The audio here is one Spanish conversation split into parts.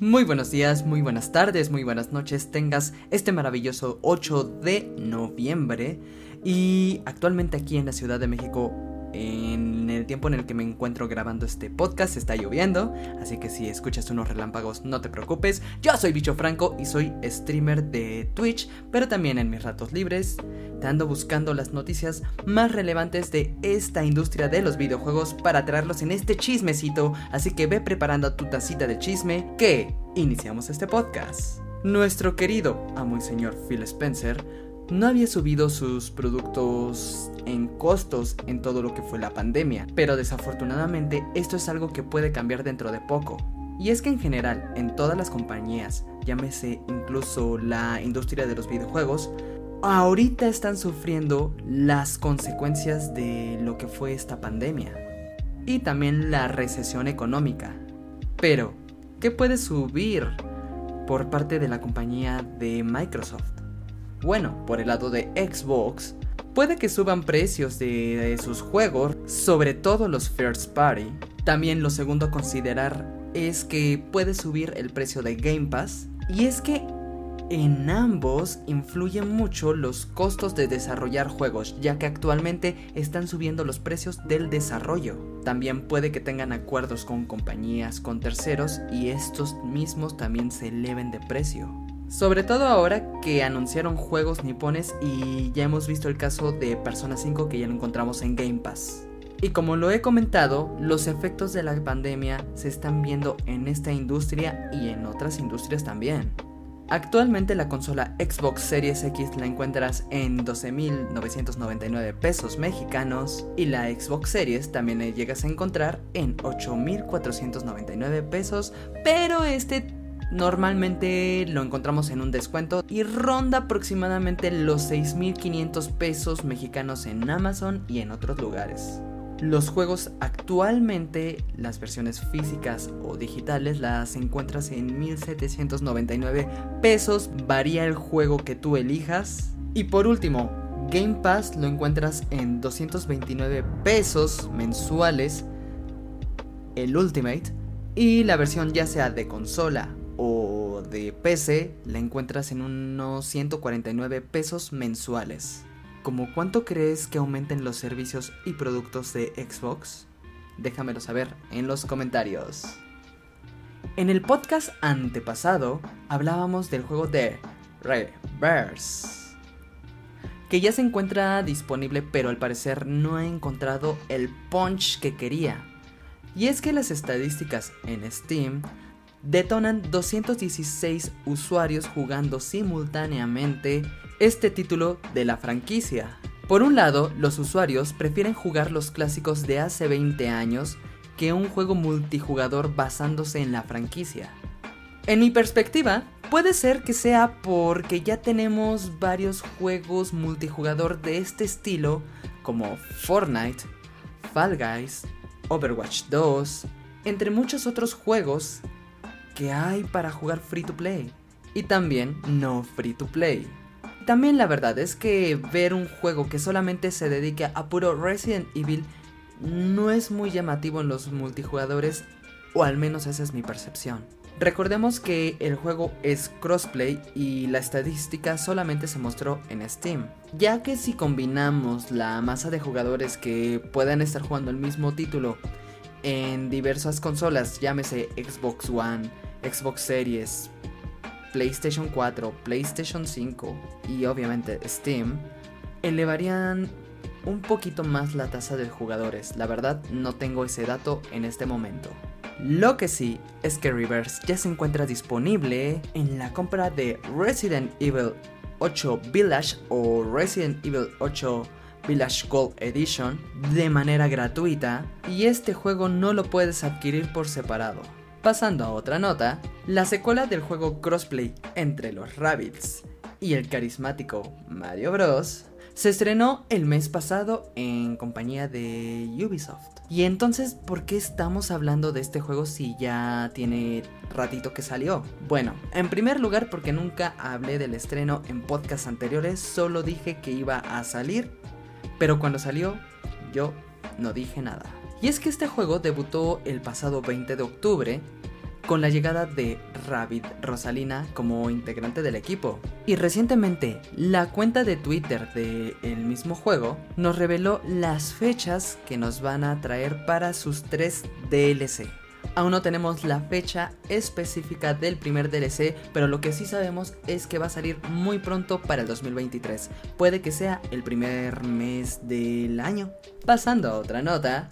Muy buenos días, muy buenas tardes, muy buenas noches, tengas este maravilloso 8 de noviembre. Y actualmente aquí en la Ciudad de México tiempo en el que me encuentro grabando este podcast está lloviendo, así que si escuchas unos relámpagos no te preocupes. Yo soy Bicho Franco y soy streamer de Twitch, pero también en mis ratos libres te ando buscando las noticias más relevantes de esta industria de los videojuegos para traerlos en este chismecito, así que ve preparando tu tacita de chisme que iniciamos este podcast. Nuestro querido amo y señor Phil Spencer no había subido sus productos en costos en todo lo que fue la pandemia, pero desafortunadamente esto es algo que puede cambiar dentro de poco. Y es que en general, en todas las compañías, llámese incluso la industria de los videojuegos, ahorita están sufriendo las consecuencias de lo que fue esta pandemia. Y también la recesión económica. Pero, ¿qué puede subir por parte de la compañía de Microsoft? Bueno, por el lado de Xbox, puede que suban precios de, sus juegos, sobre todo los first party. También lo segundo a considerar es que puede subir el precio de Game Pass. Y es que en ambos influyen mucho los costos de desarrollar juegos, ya que actualmente están subiendo los precios del desarrollo. También puede que tengan acuerdos con compañías, con terceros, y estos mismos también se eleven de precio. Sobre todo ahora que anunciaron juegos nipones y ya hemos visto el caso de Persona 5 que ya lo encontramos en Game Pass. Y como lo he comentado, los efectos de la pandemia se están viendo en esta industria y en otras industrias también. Actualmente la consola Xbox Series X la encuentras en 12.999 pesos mexicanos y la Xbox Series también la llegas a encontrar en 8.499 pesos, pero este Normalmente lo encontramos en un descuento y ronda aproximadamente los 6.500 pesos mexicanos en Amazon y en otros lugares. Los juegos actualmente, las versiones físicas o digitales, las encuentras en 1799 pesos, varía el juego que tú elijas. Y por último, Game Pass lo encuentras en 229 pesos mensuales, el Ultimate, y la versión ya sea de consola de PC la encuentras en unos 149 pesos mensuales. ¿Cómo cuánto crees que aumenten los servicios y productos de Xbox? Déjamelo saber en los comentarios. En el podcast antepasado hablábamos del juego de Reverse, que ya se encuentra disponible pero al parecer no ha encontrado el punch que quería. Y es que las estadísticas en Steam detonan 216 usuarios jugando simultáneamente este título de la franquicia. Por un lado, los usuarios prefieren jugar los clásicos de hace 20 años que un juego multijugador basándose en la franquicia. En mi perspectiva, puede ser que sea porque ya tenemos varios juegos multijugador de este estilo como Fortnite, Fall Guys, Overwatch 2, entre muchos otros juegos que hay para jugar free to play y también no free to play. También la verdad es que ver un juego que solamente se dedica a puro Resident Evil no es muy llamativo en los multijugadores, o al menos esa es mi percepción. Recordemos que el juego es crossplay y la estadística solamente se mostró en Steam, ya que si combinamos la masa de jugadores que puedan estar jugando el mismo título en diversas consolas, llámese Xbox One, Xbox Series, PlayStation 4, PlayStation 5 y obviamente Steam, elevarían un poquito más la tasa de jugadores. La verdad no tengo ese dato en este momento. Lo que sí es que Reverse ya se encuentra disponible en la compra de Resident Evil 8 Village o Resident Evil 8 Village Gold Edition de manera gratuita y este juego no lo puedes adquirir por separado. Pasando a otra nota, la secuela del juego crossplay entre los Rabbits y el carismático Mario Bros. se estrenó el mes pasado en compañía de Ubisoft. Y entonces, ¿por qué estamos hablando de este juego si ya tiene ratito que salió? Bueno, en primer lugar porque nunca hablé del estreno en podcasts anteriores, solo dije que iba a salir, pero cuando salió yo no dije nada. Y es que este juego debutó el pasado 20 de octubre con la llegada de Rabbit Rosalina como integrante del equipo. Y recientemente, la cuenta de Twitter del el mismo juego nos reveló las fechas que nos van a traer para sus tres DLC. Aún no tenemos la fecha específica del primer DLC, pero lo que sí sabemos es que va a salir muy pronto para el 2023. Puede que sea el primer mes del año. Pasando a otra nota,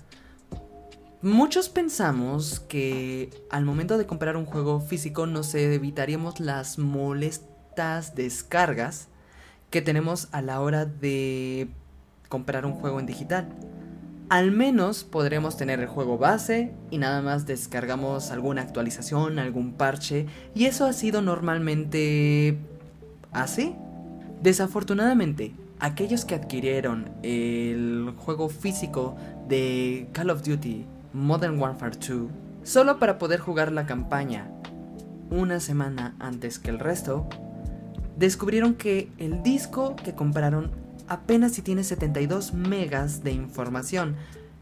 Muchos pensamos que al momento de comprar un juego físico nos evitaríamos las molestas descargas que tenemos a la hora de comprar un juego en digital. Al menos podremos tener el juego base y nada más descargamos alguna actualización, algún parche y eso ha sido normalmente así. Desafortunadamente, aquellos que adquirieron el juego físico de Call of Duty Modern Warfare 2 solo para poder jugar la campaña una semana antes que el resto, descubrieron que el disco que compraron apenas si tiene 72 megas de información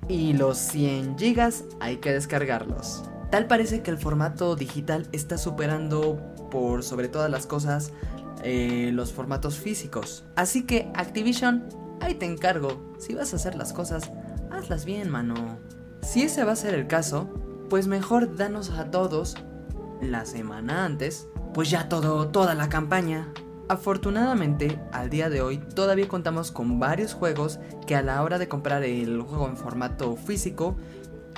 y los 100 gigas hay que descargarlos. Tal parece que el formato digital está superando por sobre todas las cosas eh, los formatos físicos. Así que Activision, ahí te encargo. Si vas a hacer las cosas, hazlas bien, mano. Si ese va a ser el caso, pues mejor danos a todos la semana antes, pues ya todo, toda la campaña. Afortunadamente, al día de hoy todavía contamos con varios juegos que a la hora de comprar el juego en formato físico,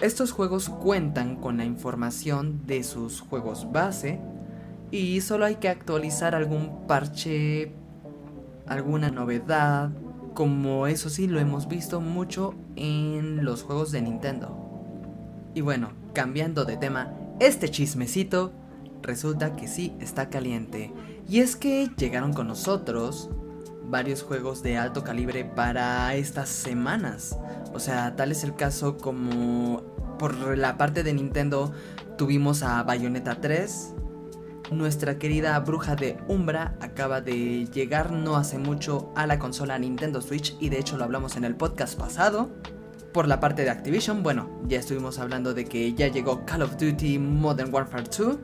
estos juegos cuentan con la información de sus juegos base y solo hay que actualizar algún parche, alguna novedad, como eso sí lo hemos visto mucho en los juegos de Nintendo. Y bueno, cambiando de tema, este chismecito resulta que sí está caliente. Y es que llegaron con nosotros varios juegos de alto calibre para estas semanas. O sea, tal es el caso como por la parte de Nintendo tuvimos a Bayonetta 3. Nuestra querida bruja de Umbra acaba de llegar no hace mucho a la consola Nintendo Switch y de hecho lo hablamos en el podcast pasado. Por la parte de Activision, bueno, ya estuvimos hablando de que ya llegó Call of Duty Modern Warfare 2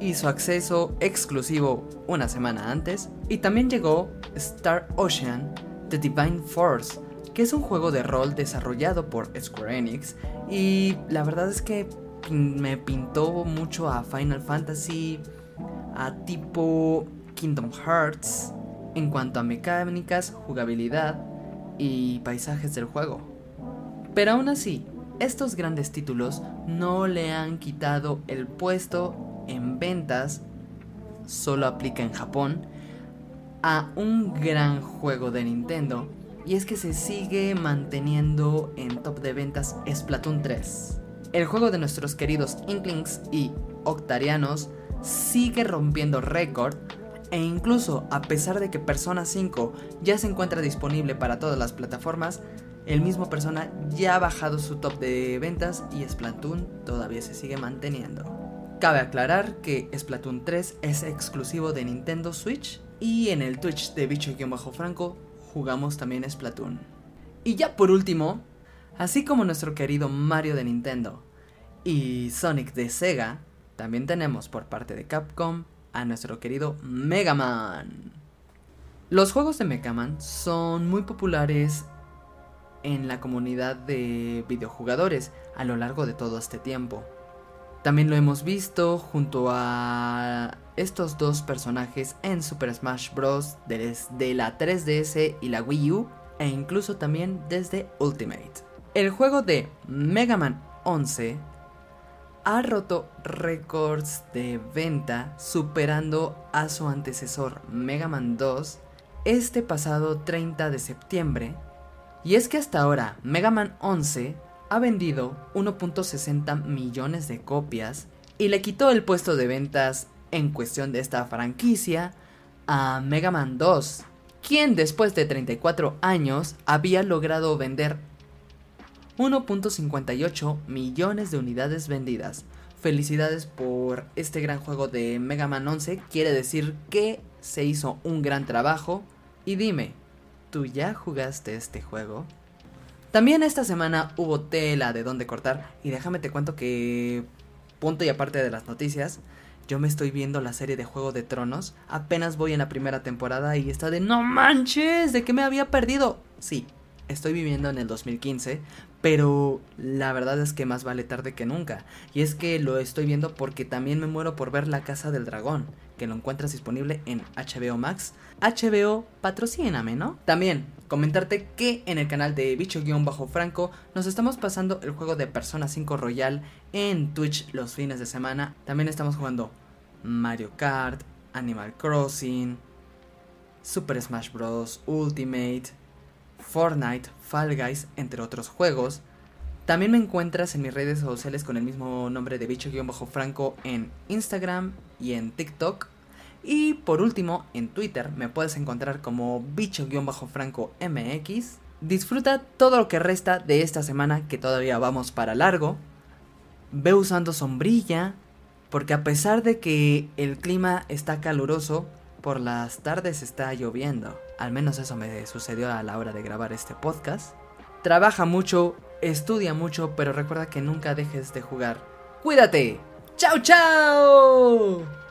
y su acceso exclusivo una semana antes. Y también llegó Star Ocean The Divine Force, que es un juego de rol desarrollado por Square Enix. Y la verdad es que me pintó mucho a Final Fantasy, a tipo Kingdom Hearts, en cuanto a mecánicas, jugabilidad y paisajes del juego. Pero aún así, estos grandes títulos no le han quitado el puesto en ventas, solo aplica en Japón, a un gran juego de Nintendo y es que se sigue manteniendo en top de ventas Splatoon 3. El juego de nuestros queridos Inklings y Octarianos sigue rompiendo récord e incluso a pesar de que Persona 5 ya se encuentra disponible para todas las plataformas, el mismo persona ya ha bajado su top de ventas y Splatoon todavía se sigue manteniendo. Cabe aclarar que Splatoon 3 es exclusivo de Nintendo Switch y en el Twitch de Bicho-Franco jugamos también Splatoon. Y ya por último, así como nuestro querido Mario de Nintendo y Sonic de Sega, también tenemos por parte de Capcom a nuestro querido Mega Man. Los juegos de Mega Man son muy populares en la comunidad de videojugadores a lo largo de todo este tiempo. También lo hemos visto junto a estos dos personajes en Super Smash Bros. desde la 3DS y la Wii U e incluso también desde Ultimate. El juego de Mega Man 11 ha roto récords de venta superando a su antecesor Mega Man 2 este pasado 30 de septiembre. Y es que hasta ahora Mega Man 11 ha vendido 1.60 millones de copias y le quitó el puesto de ventas en cuestión de esta franquicia a Mega Man 2, quien después de 34 años había logrado vender 1.58 millones de unidades vendidas. Felicidades por este gran juego de Mega Man 11, quiere decir que se hizo un gran trabajo. Y dime, ¿Tú ya jugaste este juego? También esta semana hubo tela de dónde cortar y déjame te cuento que punto y aparte de las noticias, yo me estoy viendo la serie de Juego de Tronos, apenas voy en la primera temporada y está de no manches, ¿de qué me había perdido? Sí, estoy viviendo en el 2015, pero la verdad es que más vale tarde que nunca. Y es que lo estoy viendo porque también me muero por ver La Casa del Dragón, que lo encuentras disponible en HBO Max. HBO, patrocíname, ¿no? También, comentarte que en el canal de Bicho-Franco nos estamos pasando el juego de Persona 5 Royal en Twitch los fines de semana. También estamos jugando Mario Kart, Animal Crossing, Super Smash Bros. Ultimate, Fortnite, Fall Guys, entre otros juegos. También me encuentras en mis redes sociales con el mismo nombre de bicho-franco en Instagram y en TikTok. Y por último, en Twitter me puedes encontrar como bicho-franco mx. Disfruta todo lo que resta de esta semana que todavía vamos para largo. Ve usando sombrilla, porque a pesar de que el clima está caluroso, por las tardes está lloviendo. Al menos eso me sucedió a la hora de grabar este podcast. Trabaja mucho, estudia mucho, pero recuerda que nunca dejes de jugar. ¡Cuídate! ¡Chao, chao!